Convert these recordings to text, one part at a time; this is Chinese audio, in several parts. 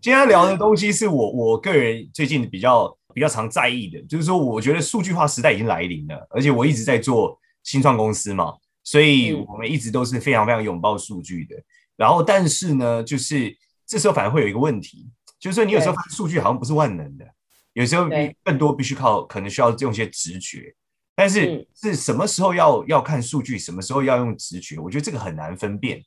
今天聊的东西是我我个人最近比较比较常在意的，就是说，我觉得数据化时代已经来临了，而且我一直在做新创公司嘛，所以我们一直都是非常非常拥抱数据的。然后，但是呢，就是这时候反而会有一个问题，就是说，你有时候发现数据好像不是万能的，有时候更多必须靠可能需要用一些直觉，但是是什么时候要要看数据，什么时候要用直觉，我觉得这个很难分辨，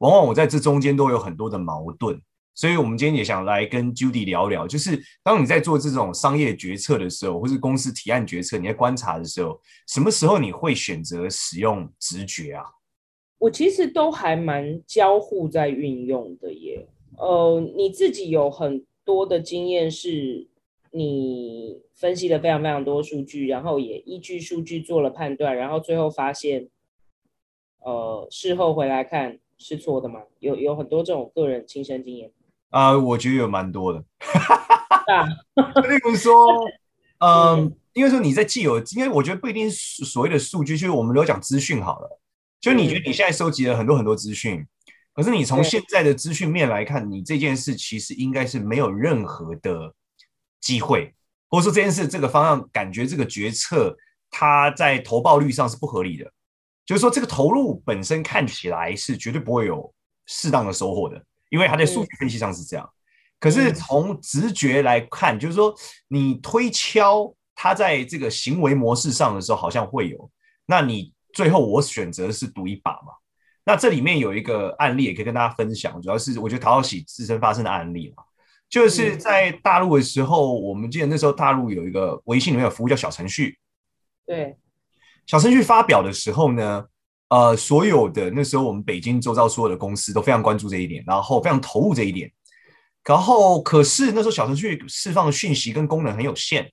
往往我在这中间都有很多的矛盾。所以，我们今天也想来跟 Judy 聊聊，就是当你在做这种商业决策的时候，或是公司提案决策，你在观察的时候，什么时候你会选择使用直觉啊？我其实都还蛮交互在运用的耶。呃，你自己有很多的经验，是你分析了非常非常多数据，然后也依据数据做了判断，然后最后发现，呃，事后回来看是错的吗？有有很多这种个人亲身经验。啊、呃，我觉得有蛮多的，例如说，嗯、呃，因为说你在既有，因为我觉得不一定是所谓的数据，就是我们都讲资讯好了，就你觉得你现在收集了很多很多资讯，可是你从现在的资讯面来看，你这件事其实应该是没有任何的机会，或者说这件事这个方向感觉这个决策它在投报率上是不合理的，就是说这个投入本身看起来是绝对不会有适当的收获的。因为他在数据分析上是这样，嗯、可是从直觉来看，就是说你推敲他在这个行为模式上的时候，好像会有。那你最后我选择是赌一把嘛？那这里面有一个案例也可以跟大家分享，主要是我觉得讨好喜自身发生的案例嘛，就是在大陆的时候，我们记得那时候大陆有一个微信里面有服务叫小程序，对，小程序发表的时候呢。呃，所有的那时候，我们北京周遭所有的公司都非常关注这一点，然后非常投入这一点。然后，可是那时候小程序释放的讯息跟功能很有限，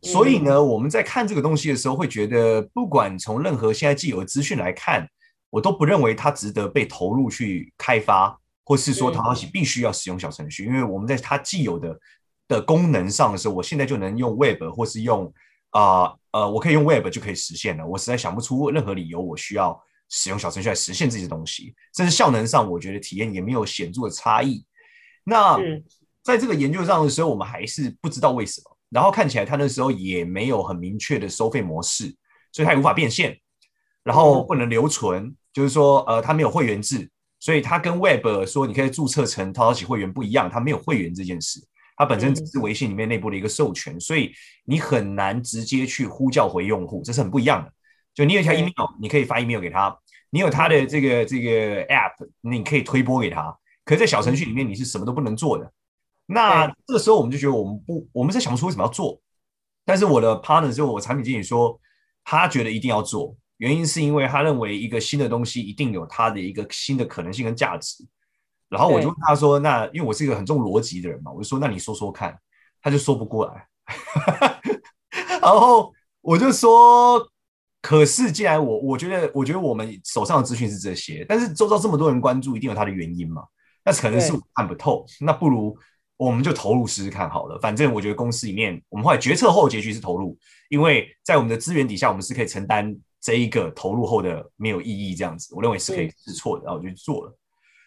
所以呢，我们在看这个东西的时候，会觉得不管从任何现在既有的资讯来看，我都不认为它值得被投入去开发，或是说讨好喜必须要使用小程序，因为我们在它既有的的功能上的时候，我现在就能用 Web 或是用。啊，呃，呃，我可以用 Web 就可以实现了。我实在想不出任何理由，我需要使用小程序来实现这些东西。甚至效能上，我觉得体验也没有显著的差异。那在这个研究上的时候，我们还是不知道为什么。然后看起来他那时候也没有很明确的收费模式，所以他也无法变现，然后不能留存，就是说，呃，他没有会员制，所以他跟 Web 说你可以注册成淘淘喜会员不一样，他没有会员这件事。它本身只是微信里面内部的一个授权，所以你很难直接去呼叫回用户，这是很不一样的。就你有一条 email，你可以发 email 给他，你有他的这个这个 app，你可以推播给他。可是，在小程序里面，你是什么都不能做的。那这个时候，我们就觉得我们不，我们在想不出为什么要做。但是我的 partner 就我产品经理说，他觉得一定要做，原因是因为他认为一个新的东西一定有它的一个新的可能性跟价值。然后我就问他说：“那因为我是一个很重逻辑的人嘛，我就说那你说说看。”他就说不过来。然后我就说：“可是既然我我觉得我觉得我们手上的资讯是这些，但是周遭这么多人关注，一定有他的原因嘛？那可能是我看不透。那不如我们就投入试试看好了。反正我觉得公司里面我们后来决策后结局是投入，因为在我们的资源底下，我们是可以承担这一个投入后的没有意义这样子。我认为是可以试错的，然后我就去做了。”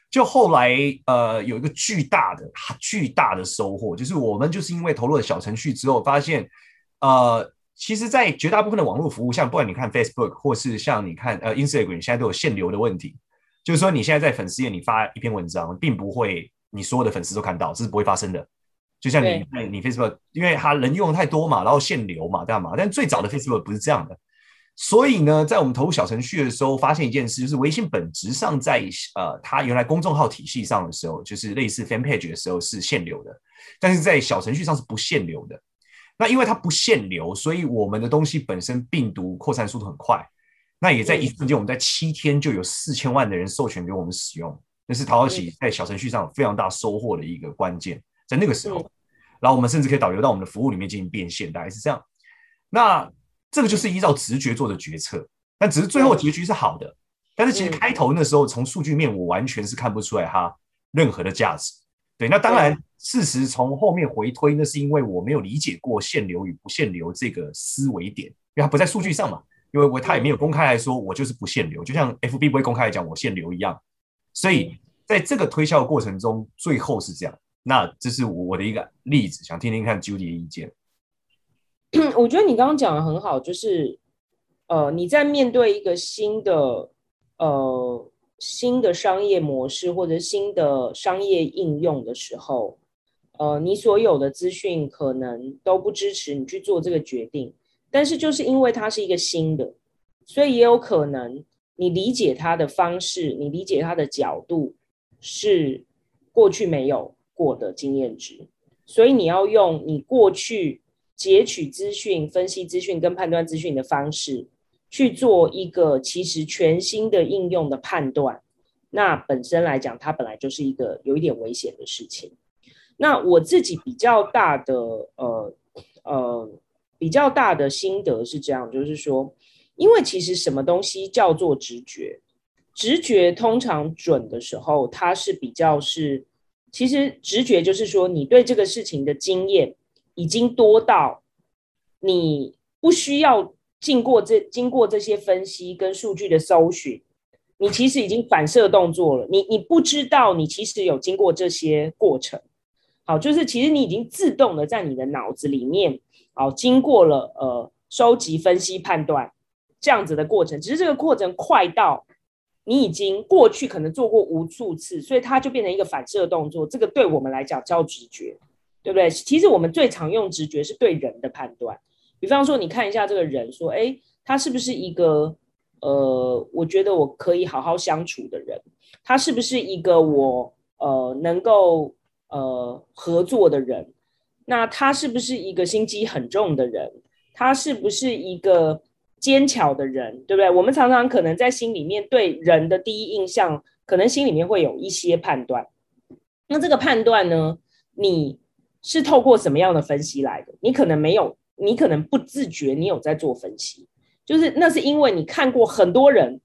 就后来，呃，有一个巨大的、巨大的收获，就是我们就是因为投入了小程序之后，发现，呃，其实，在绝大部分的网络服务，像不管你看 Facebook 或是像你看呃 Instagram，现在都有限流的问题。就是说，你现在在粉丝页你发一篇文章，并不会你所有的粉丝都看到，这是不会发生的。就像你你 Facebook，因为它人用的太多嘛，然后限流嘛，对吗？但最早的 Facebook 不是这样的。所以呢，在我们投入小程序的时候，发现一件事，就是微信本质上在呃，它原来公众号体系上的时候，就是类似 Fan Page 的时候是限流的，但是在小程序上是不限流的。那因为它不限流，所以我们的东西本身病毒扩散速度很快。那也在一瞬间，我们在七天就有四千万的人授权给我们使用，那是淘淘喜在小程序上非常大收获的一个关键。在那个时候，然后我们甚至可以导流到我们的服务里面进行变现，大概是这样。那这个就是依照直觉做的决策，但只是最后结局是好的。但是其实开头那时候从数据面我完全是看不出来它任何的价值。对，那当然事实从后面回推，那是因为我没有理解过限流与不限流这个思维点，因为它不在数据上嘛。因为我他也没有公开来说我就是不限流，就像 FB 不会公开来讲我限流一样。所以在这个推销的过程中，最后是这样。那这是我的一个例子，想听听看 Judy 的意见。我觉得你刚刚讲的很好，就是呃，你在面对一个新的呃新的商业模式或者新的商业应用的时候，呃，你所有的资讯可能都不支持你去做这个决定，但是就是因为它是一个新的，所以也有可能你理解它的方式，你理解它的角度是过去没有过的经验值，所以你要用你过去。截取资讯、分析资讯跟判断资讯的方式去做一个其实全新的应用的判断，那本身来讲，它本来就是一个有一点危险的事情。那我自己比较大的呃呃比较大的心得是这样，就是说，因为其实什么东西叫做直觉？直觉通常准的时候，它是比较是，其实直觉就是说你对这个事情的经验。已经多到你不需要经过这经过这些分析跟数据的搜寻，你其实已经反射动作了。你你不知道你其实有经过这些过程，好，就是其实你已经自动的在你的脑子里面，好，经过了呃收集、分析、判断这样子的过程。只是这个过程快到你已经过去可能做过无数次，所以它就变成一个反射动作。这个对我们来讲叫直觉。对不对？其实我们最常用直觉是对人的判断，比方说，你看一下这个人，说，哎，他是不是一个呃，我觉得我可以好好相处的人？他是不是一个我呃能够呃合作的人？那他是不是一个心机很重的人？他是不是一个奸巧的人？对不对？我们常常可能在心里面对人的第一印象，可能心里面会有一些判断。那这个判断呢，你。是透过什么样的分析来的？你可能没有，你可能不自觉，你有在做分析，就是那是因为你看过很多人，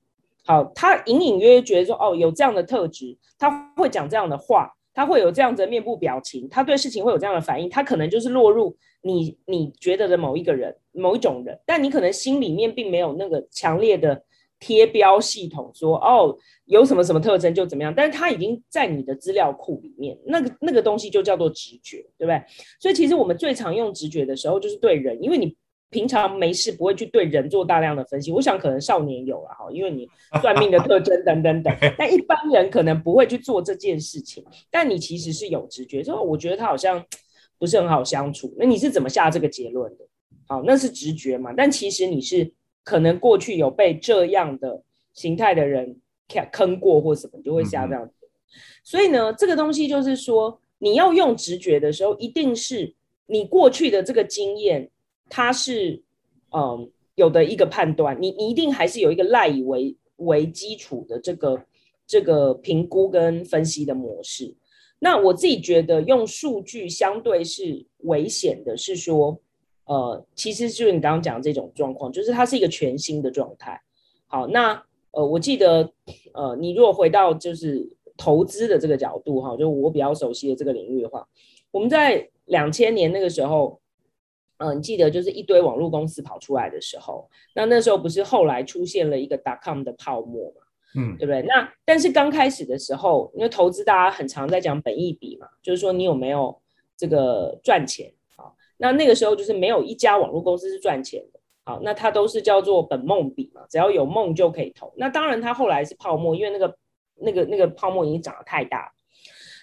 好，他隐隐约约觉得说，哦，有这样的特质，他会讲这样的话，他会有这样子的面部表情，他对事情会有这样的反应，他可能就是落入你你觉得的某一个人、某一种人，但你可能心里面并没有那个强烈的。贴标系统说哦，有什么什么特征就怎么样，但是它已经在你的资料库里面，那个那个东西就叫做直觉，对不对？所以其实我们最常用直觉的时候就是对人，因为你平常没事不会去对人做大量的分析。我想可能少年有了哈，因为你算命的特征等等等，但一般人可能不会去做这件事情。但你其实是有直觉，说我觉得他好像不是很好相处。那你是怎么下这个结论的？好，那是直觉嘛？但其实你是。可能过去有被这样的形态的人坑过或什么，就会下这样子。所以呢，这个东西就是说，你要用直觉的时候，一定是你过去的这个经验，它是嗯有的一个判断，你你一定还是有一个赖以为为基础的这个这个评估跟分析的模式。那我自己觉得用数据相对是危险的，是说。呃，其实就是你刚刚讲的这种状况，就是它是一个全新的状态。好，那呃，我记得呃，你如果回到就是投资的这个角度哈，就我比较熟悉的这个领域的话，我们在两千年那个时候，嗯、呃，你记得就是一堆网络公司跑出来的时候，那那时候不是后来出现了一个 dot-com 的泡沫嘛，嗯，对不对？那但是刚开始的时候，因为投资大家很常在讲本益比嘛，就是说你有没有这个赚钱。那那个时候就是没有一家网络公司是赚钱的，好，那它都是叫做本梦比嘛，只要有梦就可以投。那当然它后来是泡沫，因为那个那个那个泡沫已经涨得太大。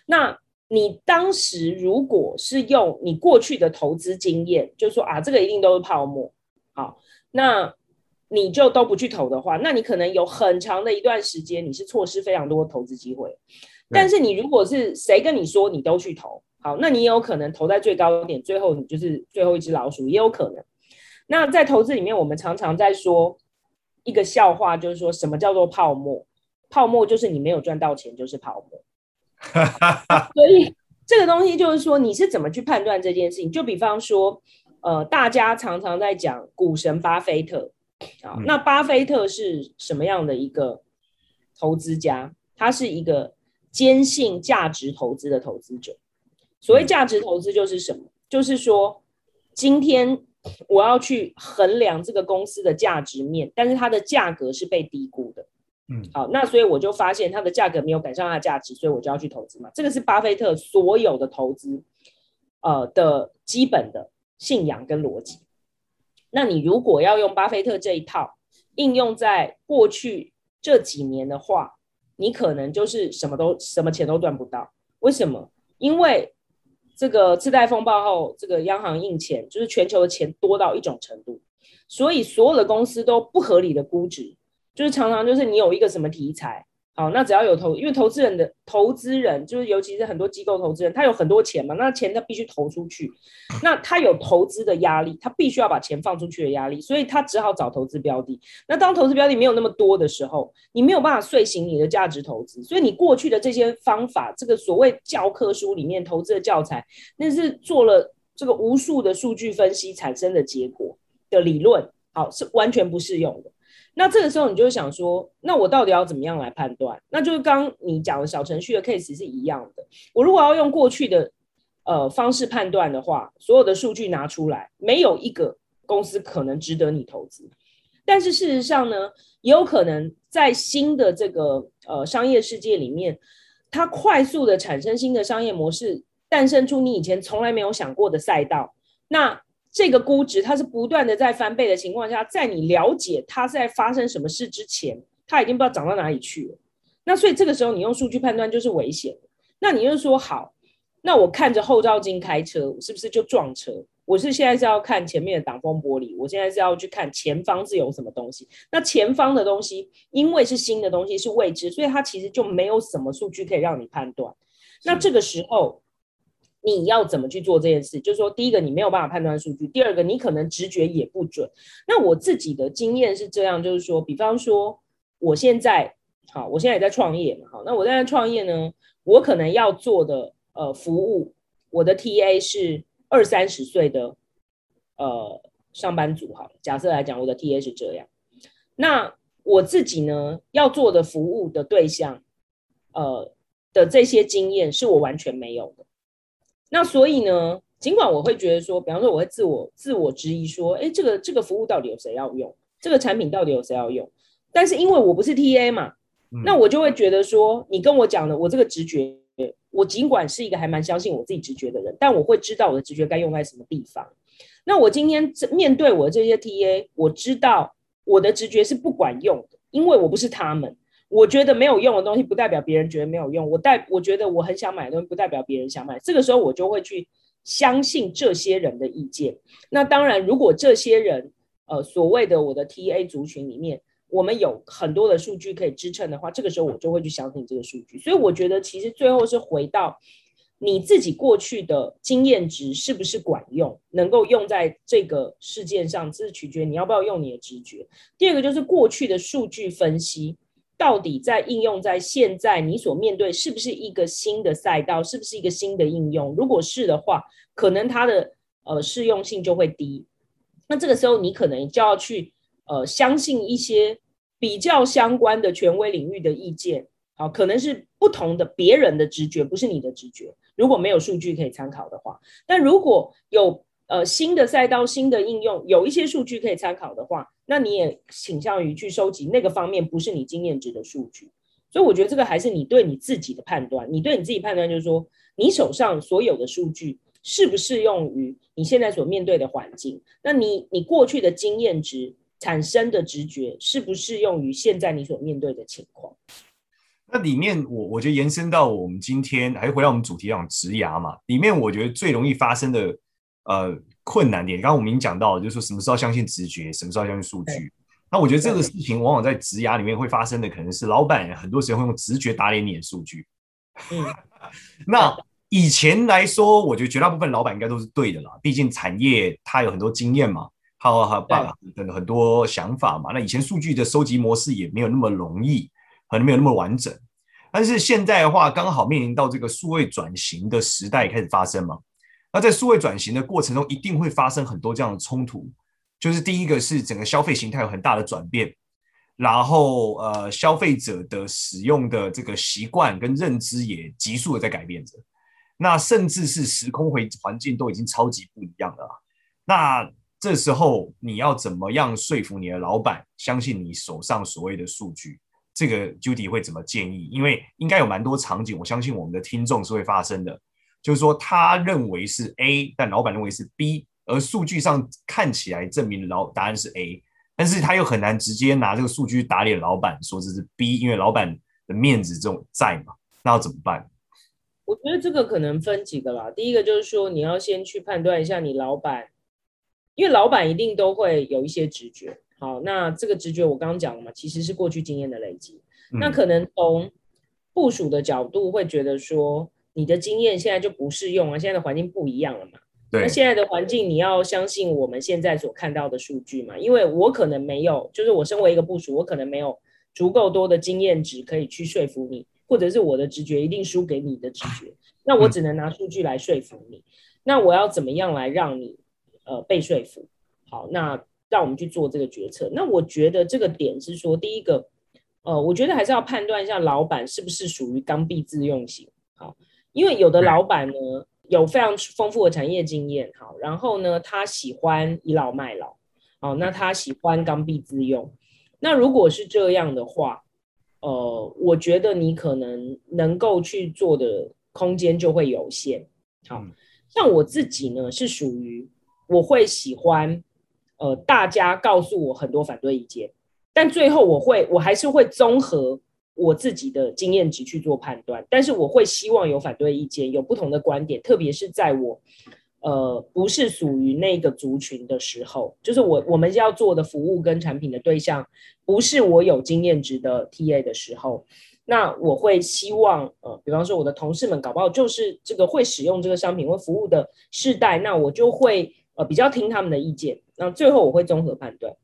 那你当时如果是用你过去的投资经验，就说啊，这个一定都是泡沫，好，那你就都不去投的话，那你可能有很长的一段时间你是错失非常多的投资机会。但是你如果是谁跟你说你都去投？好，那你也有可能投在最高点，最后你就是最后一只老鼠，也有可能。那在投资里面，我们常常在说一个笑话，就是说什么叫做泡沫？泡沫就是你没有赚到钱，就是泡沫。所以这个东西就是说，你是怎么去判断这件事情？就比方说，呃，大家常常在讲股神巴菲特啊，那巴菲特是什么样的一个投资家？他是一个坚信价值投资的投资者。所谓价值投资就是什么？就是说，今天我要去衡量这个公司的价值面，但是它的价格是被低估的。嗯，好，那所以我就发现它的价格没有赶上它的价值，所以我就要去投资嘛。这个是巴菲特所有的投资，呃的基本的信仰跟逻辑。那你如果要用巴菲特这一套应用在过去这几年的话，你可能就是什么都什么钱都赚不到。为什么？因为这个次贷风暴后，这个央行印钱，就是全球的钱多到一种程度，所以所有的公司都不合理的估值，就是常常就是你有一个什么题材。好，那只要有投，因为投资人的投资人就是，尤其是很多机构投资人，他有很多钱嘛，那钱他必须投出去，那他有投资的压力，他必须要把钱放出去的压力，所以他只好找投资标的。那当投资标的没有那么多的时候，你没有办法遂行你的价值投资，所以你过去的这些方法，这个所谓教科书里面投资的教材，那是做了这个无数的数据分析产生的结果的理论，好，是完全不适用的。那这个时候你就想说，那我到底要怎么样来判断？那就是刚你讲的小程序的 case 是一样的。我如果要用过去的呃方式判断的话，所有的数据拿出来，没有一个公司可能值得你投资。但是事实上呢，也有可能在新的这个呃商业世界里面，它快速的产生新的商业模式，诞生出你以前从来没有想过的赛道。那这个估值它是不断的在翻倍的情况下，在你了解它在发生什么事之前，它已经不知道涨到哪里去了。那所以这个时候你用数据判断就是危险。那你就说好，那我看着后照镜开车，我是不是就撞车？我是现在是要看前面的挡风玻璃，我现在是要去看前方是有什么东西。那前方的东西因为是新的东西是未知，所以它其实就没有什么数据可以让你判断。那这个时候。你要怎么去做这件事？就是说，第一个你没有办法判断数据，第二个你可能直觉也不准。那我自己的经验是这样，就是说，比方说我现在好，我现在也在创业嘛，好，那我在创业呢，我可能要做的呃服务，我的 TA 是二三十岁的呃上班族，好，假设来讲，我的 TA 是这样，那我自己呢要做的服务的对象，呃的这些经验是我完全没有的。那所以呢，尽管我会觉得说，比方说我会自我自我质疑说，哎，这个这个服务到底有谁要用？这个产品到底有谁要用？但是因为我不是 TA 嘛，嗯、那我就会觉得说，你跟我讲的，我这个直觉，我尽管是一个还蛮相信我自己直觉的人，但我会知道我的直觉该用在什么地方。那我今天面对我的这些 TA，我知道我的直觉是不管用的，因为我不是他们。我觉得没有用的东西，不代表别人觉得没有用。我代我觉得我很想买的东西，不代表别人想买。这个时候，我就会去相信这些人的意见。那当然，如果这些人，呃，所谓的我的 TA 族群里面，我们有很多的数据可以支撑的话，这个时候我就会去相信这个数据。所以，我觉得其实最后是回到你自己过去的经验值是不是管用，能够用在这个事件上，这是取决于你要不要用你的直觉。第二个就是过去的数据分析。到底在应用在现在你所面对是不是一个新的赛道，是不是一个新的应用？如果是的话，可能它的呃适用性就会低。那这个时候你可能就要去呃相信一些比较相关的权威领域的意见，好，可能是不同的别人的直觉，不是你的直觉。如果没有数据可以参考的话，但如果有。呃，新的赛道、新的应用，有一些数据可以参考的话，那你也倾向于去收集那个方面不是你经验值的数据。所以我觉得这个还是你对你自己的判断。你对你自己判断就是说，你手上所有的数据适不适用于你现在所面对的环境？那你你过去的经验值产生的直觉适不适用于现在你所面对的情况？那里面我我觉得延伸到我们今天还回到我们主题上职涯嘛，里面我觉得最容易发生的。呃，困难点，刚刚我们已经讲到了，就是说什么时候相信直觉，什么时候相信数据。那我觉得这个事情往往在职涯里面会发生的，可能是老板很多时候会用直觉打脸你的数据。嗯，那以前来说，我觉得绝大部分老板应该都是对的啦，毕竟产业它有很多经验嘛，还有还有办法等很多想法嘛。那以前数据的收集模式也没有那么容易，可能没有那么完整。但是现在的话，刚好面临到这个数位转型的时代开始发生嘛。那在数位转型的过程中，一定会发生很多这样的冲突。就是第一个是整个消费形态有很大的转变，然后呃，消费者的使用的这个习惯跟认知也急速的在改变着。那甚至是时空环环境都已经超级不一样了。那这时候你要怎么样说服你的老板相信你手上所谓的数据？这个 Judy 会怎么建议？因为应该有蛮多场景，我相信我们的听众是会发生的。就是说，他认为是 A，但老板认为是 B，而数据上看起来证明老答案是 A，但是他又很难直接拿这个数据打脸老板，说这是 B，因为老板的面子这种在嘛，那要怎么办？我觉得这个可能分几个啦。第一个就是说，你要先去判断一下你老板，因为老板一定都会有一些直觉。好，那这个直觉我刚刚讲了嘛，其实是过去经验的累积。嗯、那可能从部署的角度会觉得说，你的经验现在就不适用了，现在的环境不一样了嘛。对。那现在的环境你要相信我们现在所看到的数据嘛，因为我可能没有，就是我身为一个部署，我可能没有足够多的经验值可以去说服你，或者是我的直觉一定输给你的直觉，那我只能拿数据来说服你。嗯、那我要怎么样来让你呃被说服？好，那。让我们去做这个决策。那我觉得这个点是说，第一个，呃，我觉得还是要判断一下老板是不是属于刚愎自用型。好，因为有的老板呢有非常丰富的产业经验，好，然后呢他喜欢倚老卖老，好，那他喜欢刚愎自用。那如果是这样的话，呃，我觉得你可能能够去做的空间就会有限。好，像我自己呢是属于我会喜欢。呃，大家告诉我很多反对意见，但最后我会，我还是会综合我自己的经验值去做判断。但是我会希望有反对意见，有不同的观点，特别是在我呃不是属于那个族群的时候，就是我我们要做的服务跟产品的对象不是我有经验值的 TA 的时候，那我会希望呃，比方说我的同事们搞不好就是这个会使用这个商品或服务的世代，那我就会呃比较听他们的意见。那最后我会综合判断。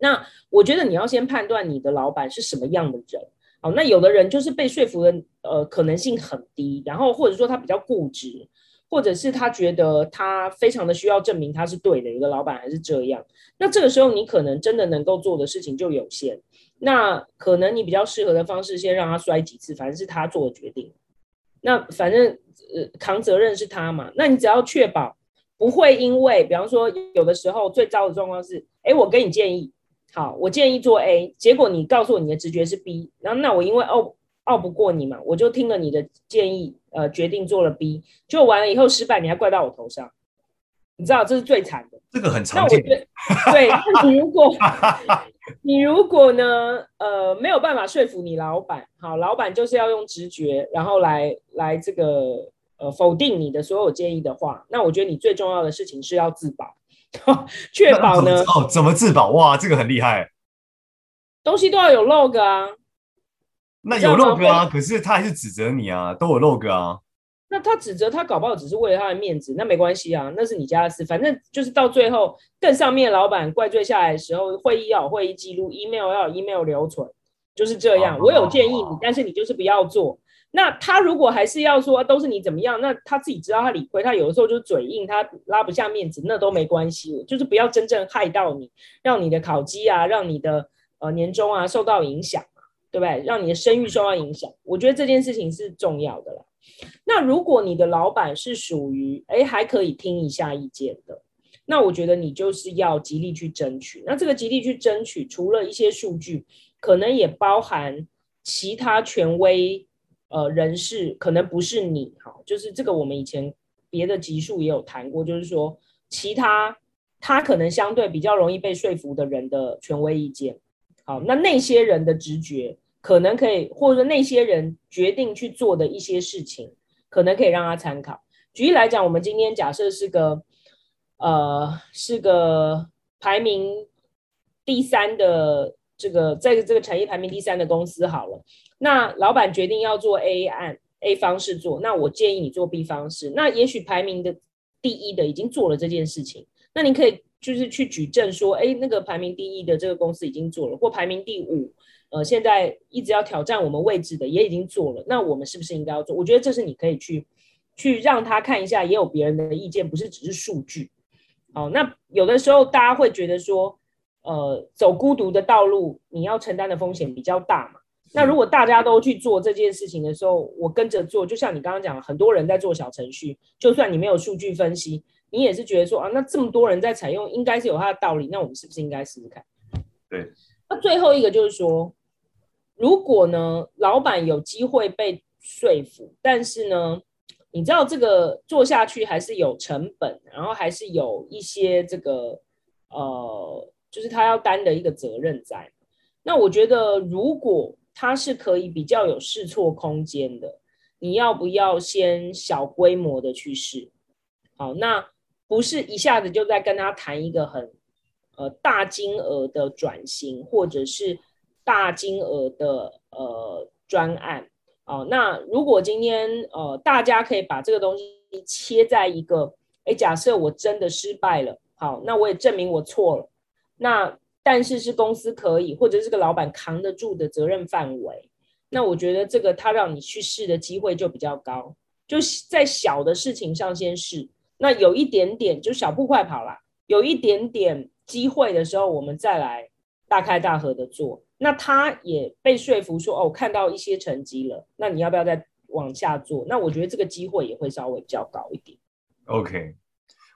那我觉得你要先判断你的老板是什么样的人。好，那有的人就是被说服的呃可能性很低，然后或者说他比较固执，或者是他觉得他非常的需要证明他是对的。有的老板还是这样。那这个时候你可能真的能够做的事情就有限。那可能你比较适合的方式，先让他摔几次，反正是他做的决定。那反正呃扛责任是他嘛。那你只要确保。不会因为，比方说，有的时候最糟的状况是，哎，我给你建议，好，我建议做 A，结果你告诉我你的直觉是 B，然后那我因为拗拗不过你嘛，我就听了你的建议，呃，决定做了 B，就完了以后失败，你还怪到我头上，你知道这是最惨的。这个很常见。对，那你如果 你如果呢，呃，没有办法说服你老板，好，老板就是要用直觉，然后来来这个。呃，否定你的所有建议的话，那我觉得你最重要的事情是要自保，确保呢？哦，怎么自保？哇，这个很厉害。东西都要有 log 啊。那有 log 啊，可是他还是指责你啊，都有 log 啊。那他指责他搞不好只是为了他的面子，那没关系啊，那是你家的事。反正就是到最后更上面老板怪罪下来的时候，会议要有会议记录，email 要有 email 留存，就是这样。哦、我有建议你，哦、但是你就是不要做。那他如果还是要说都是你怎么样，那他自己知道他理亏，他有的时候就嘴硬，他拉不下面子，那都没关系，就是不要真正害到你，让你的考绩啊，让你的呃年终啊受到影响，对不对？让你的声誉受到影响，我觉得这件事情是重要的啦。那如果你的老板是属于哎还可以听一下意见的，那我觉得你就是要极力去争取。那这个极力去争取，除了一些数据，可能也包含其他权威。呃，人事可能不是你，哈，就是这个我们以前别的集数也有谈过，就是说其他他可能相对比较容易被说服的人的权威意见，好，那那些人的直觉可能可以，或者说那些人决定去做的一些事情，可能可以让他参考。举例来讲，我们今天假设是个呃是个排名第三的这个在这个产业排名第三的公司好了。那老板决定要做 A 案 A 方式做，那我建议你做 B 方式。那也许排名的第一的已经做了这件事情，那你可以就是去举证说，哎，那个排名第一的这个公司已经做了，或排名第五呃，现在一直要挑战我们位置的也已经做了，那我们是不是应该要做？我觉得这是你可以去去让他看一下，也有别人的意见，不是只是数据。好，那有的时候大家会觉得说，呃，走孤独的道路，你要承担的风险比较大嘛。那如果大家都去做这件事情的时候，我跟着做，就像你刚刚讲，很多人在做小程序，就算你没有数据分析，你也是觉得说啊，那这么多人在采用，应该是有它的道理，那我们是不是应该试试看？对。那最后一个就是说，如果呢，老板有机会被说服，但是呢，你知道这个做下去还是有成本，然后还是有一些这个呃，就是他要担的一个责任在。那我觉得如果它是可以比较有试错空间的，你要不要先小规模的去试？好，那不是一下子就在跟他谈一个很呃大金额的转型，或者是大金额的呃专案。哦，那如果今天呃大家可以把这个东西切在一个，哎，假设我真的失败了，好，那我也证明我错了，那。但是是公司可以，或者是个老板扛得住的责任范围，那我觉得这个他让你去试的机会就比较高，就在小的事情上先试，那有一点点就小步快跑啦，有一点点机会的时候，我们再来大开大合的做。那他也被说服说，哦，看到一些成绩了，那你要不要再往下做？那我觉得这个机会也会稍微比较高一点。OK。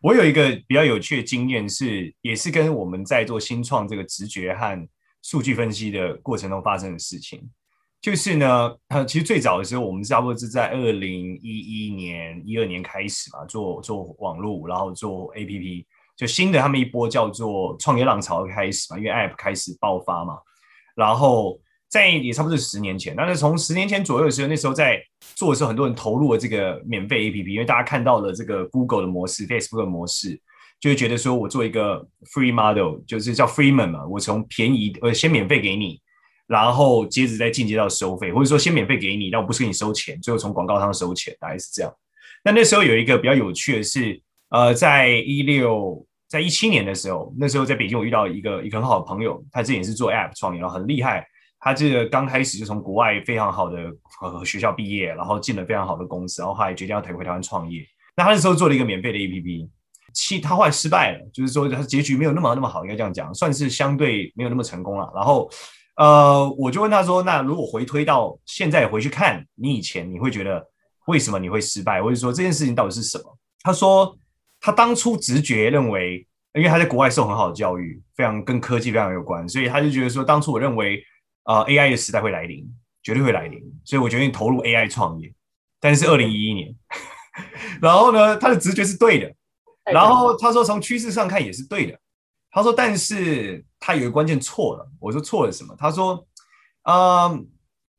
我有一个比较有趣的经验是，也是跟我们在做新创这个直觉和数据分析的过程中发生的事情。就是呢，呃其实最早的时候，我们差不多是在二零一一年、一二年开始嘛，做做网络，然后做 APP，就新的他们一波叫做创业浪潮开始嘛，因为 App 开始爆发嘛，然后。在也差不多是十年前，但是从十年前左右的时候，那时候在做的时候，很多人投入了这个免费 APP，因为大家看到了这个 Google 的模式、Facebook 的模式，就会觉得说我做一个 free model，就是叫 freemium 嘛，我从便宜呃先免费给你，然后接着再进阶到收费，或者说先免费给你，但我不是给你收钱，最后从广告上收钱，大概是这样。那那时候有一个比较有趣的是，呃，在一六在一七年的时候，那时候在北京我遇到一个一个很好的朋友，他之前是做 App 创业，然后很厉害。他这个刚开始就从国外非常好的呃学校毕业，然后进了非常好的公司，然后后来决定要退回台湾创业。那他那时候做了一个免费的 APP，其他后来失败了，就是说他结局没有那么那么好，应该这样讲，算是相对没有那么成功了。然后呃，我就问他说：“那如果回推到现在回去看你以前，你会觉得为什么你会失败，或者说这件事情到底是什么？”他说他当初直觉认为，因为他在国外受很好的教育，非常跟科技非常有关，所以他就觉得说，当初我认为。啊、呃、，AI 的时代会来临，绝对会来临，所以我决定投入 AI 创业。但是二零一一年，然后呢，他的直觉是对的，然后他说从趋势上看也是对的。他说，但是他有一个关键错了。我说错了什么？他说，嗯、呃，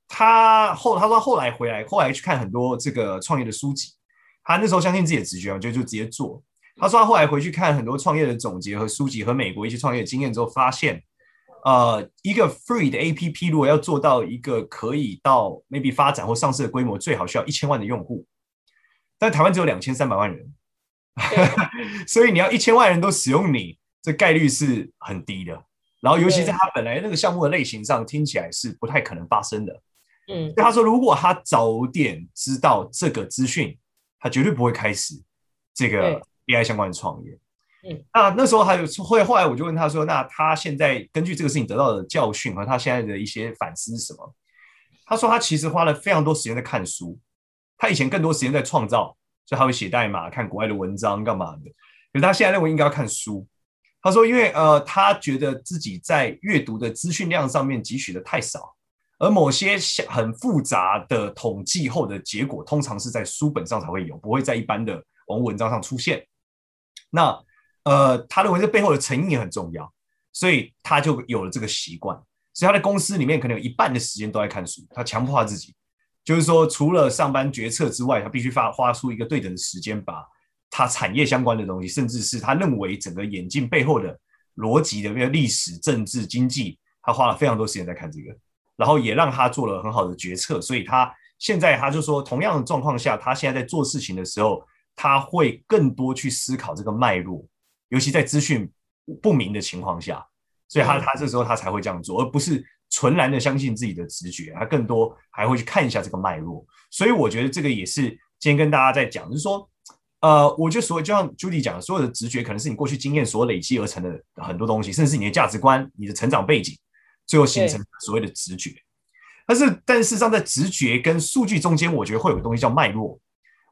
他后他说后来回来，后来去看很多这个创业的书籍，他那时候相信自己的直觉，我觉得就直接做。他说他后来回去看很多创业的总结和书籍和美国一些创业经验之后，发现。呃，一个 free 的 APP 如果要做到一个可以到 maybe 发展或上市的规模，最好需要一千万的用户，但台湾只有两千三百万人，所以你要一千万人都使用你，这概率是很低的。然后，尤其在他本来那个项目的类型上，听起来是不太可能发生的。嗯，所以他说，如果他早点知道这个资讯，他绝对不会开始这个 AI 相关的创业。那那时候还有后后来我就问他说，那他现在根据这个事情得到的教训和他现在的一些反思是什么？他说他其实花了非常多时间在看书，他以前更多时间在创造，所以他会写代码、看国外的文章干嘛的。可是他现在认为应该要看书。他说，因为呃，他觉得自己在阅读的资讯量上面汲取的太少，而某些很复杂的统计后的结果，通常是在书本上才会有，不会在一般的网络文章上出现。那呃，他认为这背后的成因也很重要，所以他就有了这个习惯。所以他在公司里面可能有一半的时间都在看书。他强迫他自己，就是说，除了上班决策之外，他必须发花出一个对等的时间，把他产业相关的东西，甚至是他认为整个眼镜背后的逻辑的那个历史、政治、经济，他花了非常多时间在看这个，然后也让他做了很好的决策。所以他现在他就说，同样的状况下，他现在在做事情的时候，他会更多去思考这个脉络。尤其在资讯不明的情况下，所以他他这时候他才会这样做，而不是纯然的相信自己的直觉，他更多还会去看一下这个脉络。所以我觉得这个也是今天跟大家在讲，就是说，呃，我觉得所谓就像 Judy 讲的，所有的直觉可能是你过去经验所累积而成的很多东西，甚至是你的价值观、你的成长背景，最后形成所谓的直觉。但是，但事实上，在直觉跟数据中间，我觉得会有个东西叫脉络。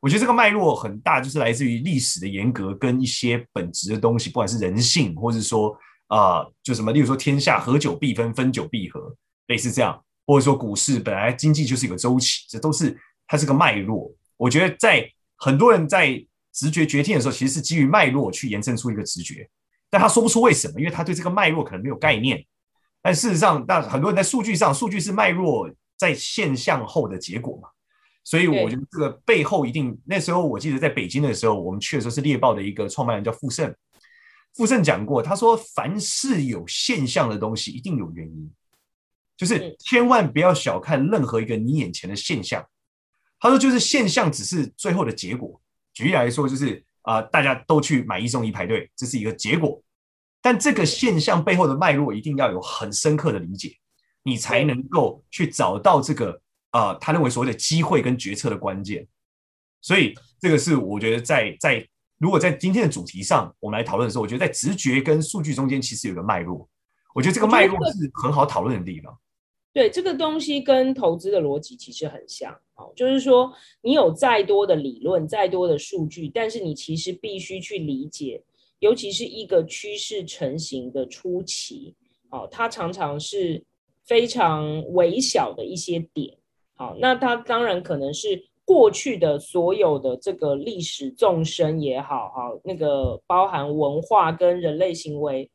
我觉得这个脉络很大，就是来自于历史的严格跟一些本质的东西，不管是人性，或者说啊、就什么，例如说天下合久必分，分久必合，类似这样，或者说股市本来经济就是一个周期，这都是它是个脉络。我觉得在很多人在直觉决定的时候，其实是基于脉络去延伸出一个直觉，但他说不出为什么，因为他对这个脉络可能没有概念。但事实上，那很多人在数据上，数据是脉络在现象后的结果嘛。所以我觉得这个背后一定，那时候我记得在北京的时候，我们去的时候是猎豹的一个创办人叫傅盛，傅盛讲过，他说凡是有现象的东西，一定有原因，就是千万不要小看任何一个你眼前的现象。他说就是现象只是最后的结果。举例来说，就是啊、呃，大家都去买一送一排队，这是一个结果。但这个现象背后的脉络一定要有很深刻的理解，你才能够去找到这个啊、呃，他认为所谓的机会跟决策的关键。所以这个是我觉得在在如果在今天的主题上我们来讨论的时候，我觉得在直觉跟数据中间其实有个脉络。我觉得这个脉络是很好讨论的地方。对，这个东西跟投资的逻辑其实很像，哦，就是说你有再多的理论、再多的数据，但是你其实必须去理解。尤其是一个趋势成型的初期，哦，它常常是非常微小的一些点，好，那它当然可能是过去的所有的这个历史纵深也好，好，那个包含文化跟人类行为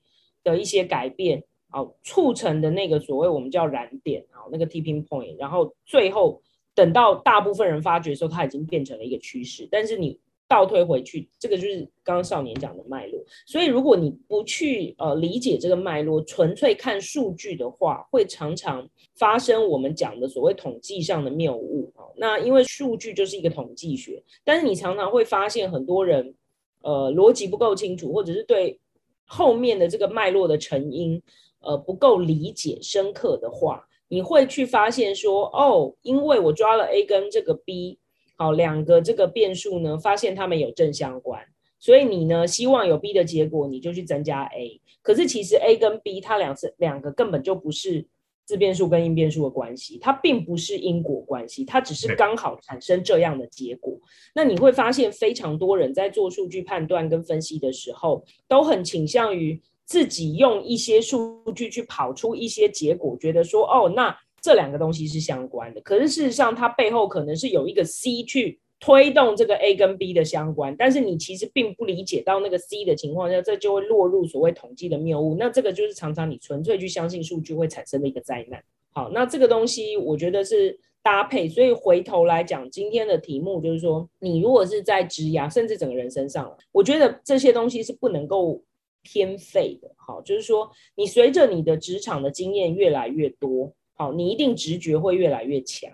的一些改变，好，促成的那个所谓我们叫燃点，好，那个 tipping point，然后最后等到大部分人发觉的时候，它已经变成了一个趋势，但是你。倒推回去，这个就是刚刚少年讲的脉络。所以，如果你不去呃理解这个脉络，纯粹看数据的话，会常常发生我们讲的所谓统计上的谬误啊。那因为数据就是一个统计学，但是你常常会发现很多人呃逻辑不够清楚，或者是对后面的这个脉络的成因呃不够理解深刻的话，你会去发现说哦，因为我抓了 A 跟这个 B。好，两个这个变数呢，发现它们有正相关，所以你呢希望有 B 的结果，你就去增加 A。可是其实 A 跟 B 它两次两个根本就不是自变数跟因变数的关系，它并不是因果关系，它只是刚好产生这样的结果。那你会发现非常多人在做数据判断跟分析的时候，都很倾向于自己用一些数据去跑出一些结果，觉得说哦那。这两个东西是相关的，可是事实上，它背后可能是有一个 C 去推动这个 A 跟 B 的相关，但是你其实并不理解到那个 C 的情况下，这就会落入所谓统计的谬误。那这个就是常常你纯粹去相信数据会产生的一个灾难。好，那这个东西我觉得是搭配，所以回头来讲，今天的题目就是说，你如果是在职涯，甚至整个人身上，我觉得这些东西是不能够偏废的。好，就是说，你随着你的职场的经验越来越多。好，你一定直觉会越来越强，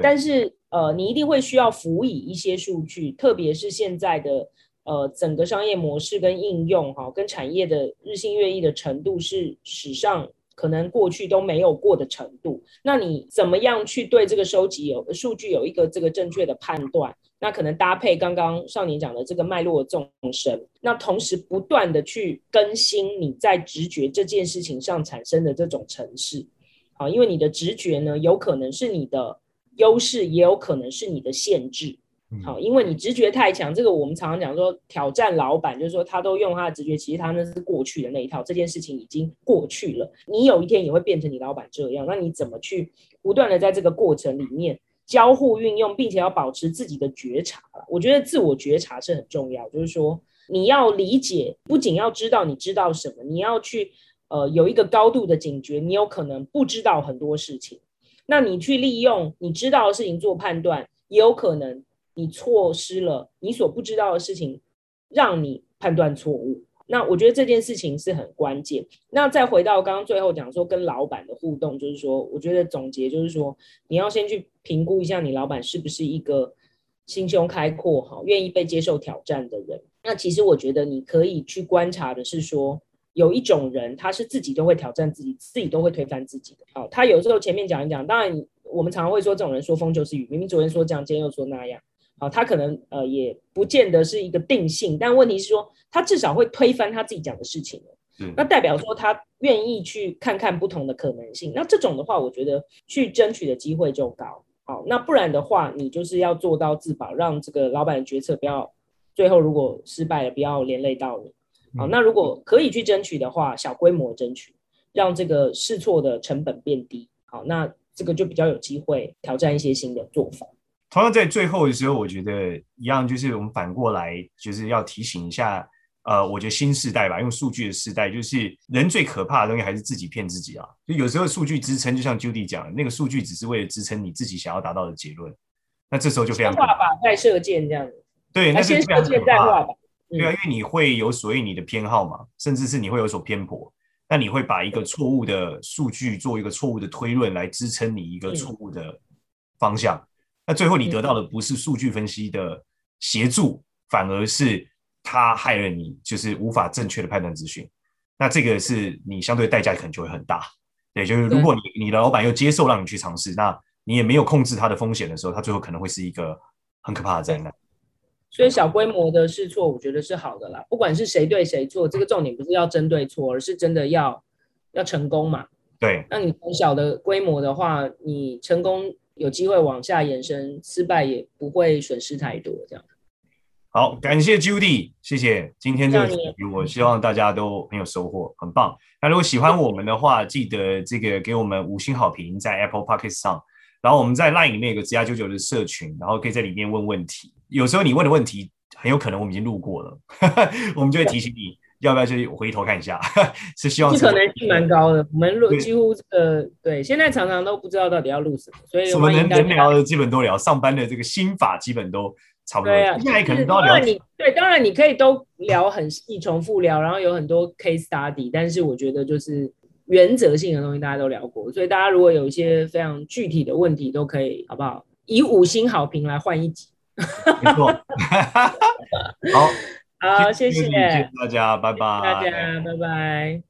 但是呃，你一定会需要辅以一些数据，特别是现在的呃整个商业模式跟应用哈，跟产业的日新月异的程度是史上可能过去都没有过的程度。那你怎么样去对这个收集有数据有一个这个正确的判断？那可能搭配刚刚少年讲的这个脉络的纵深，那同时不断的去更新你在直觉这件事情上产生的这种程式。啊，因为你的直觉呢，有可能是你的优势，也有可能是你的限制。好，因为你直觉太强，这个我们常常讲说挑战老板，就是说他都用他的直觉，其实他那是过去的那一套，这件事情已经过去了。你有一天也会变成你老板这样，那你怎么去不断的在这个过程里面交互运用，并且要保持自己的觉察？我觉得自我觉察是很重要，就是说你要理解，不仅要知道你知道什么，你要去。呃，有一个高度的警觉，你有可能不知道很多事情，那你去利用你知道的事情做判断，也有可能你错失了你所不知道的事情，让你判断错误。那我觉得这件事情是很关键。那再回到刚刚最后讲说跟老板的互动，就是说，我觉得总结就是说，你要先去评估一下你老板是不是一个心胸开阔、好愿意被接受挑战的人。那其实我觉得你可以去观察的是说。有一种人，他是自己都会挑战自己，自己都会推翻自己的。好，他有时候前面讲一讲，当然我们常常会说这种人说风就是雨，明明昨天说这样，今天又说那样。好，他可能呃也不见得是一个定性，但问题是说他至少会推翻他自己讲的事情。嗯那代表说他愿意去看看不同的可能性。那这种的话，我觉得去争取的机会就高。好，那不然的话，你就是要做到自保，让这个老板的决策不要最后如果失败了，不要连累到你。好，那如果可以去争取的话，小规模争取，让这个试错的成本变低。好，那这个就比较有机会挑战一些新的做法。同样在最后的时候，我觉得一样，就是我们反过来就是要提醒一下，呃，我觉得新时代吧，用数据的时代，就是人最可怕的东西还是自己骗自己啊。就有时候数据支撑，就像 Judy 讲的，那个数据只是为了支撑你自己想要达到的结论，那这时候就非常。画靶再射箭这样子。对，那先射箭再画靶。对啊，因为你会有所谓你的偏好嘛，甚至是你会有所偏颇，那你会把一个错误的数据做一个错误的推论来支撑你一个错误的方向，嗯、那最后你得到的不是数据分析的协助，嗯、反而是他害了你，就是无法正确的判断资讯，那这个是你相对代价可能就会很大。对，就是如果你你的老板又接受让你去尝试，那你也没有控制它的风险的时候，它最后可能会是一个很可怕的灾难。所以小规模的试错，我觉得是好的啦。不管是谁对谁错，这个重点不是要针对错，而是真的要要成功嘛。对。那你从小的规模的话，你成功有机会往下延伸，失败也不会损失太多。这样。好，感谢 Judy，谢谢今天这个主题，我希望大家都很有收获，很棒。那如果喜欢我们的话，记得这个给我们五星好评，在 Apple p o c k e t 上。然后我们在 LINE 里面有个职涯九九的社群，然后可以在里面问问题。有时候你问的问题很有可能我们已经录过了，我们就会提醒你要不要去回头看一下。是希望可能性蛮高的，我们录几乎这个对，对，现在常常都不知道到底要录什么，所以什么能能聊的基本都聊，上班的这个心法基本都差不多。对啊，现在可能都要聊。你对，当然你可以都聊很细，重复聊，然后有很多 case study，但是我觉得就是。原则性的东西大家都聊过，所以大家如果有一些非常具体的问题，都可以好不好？以五星好评来换一集。没错。好，好，谢谢，大家，拜拜。大家，拜拜。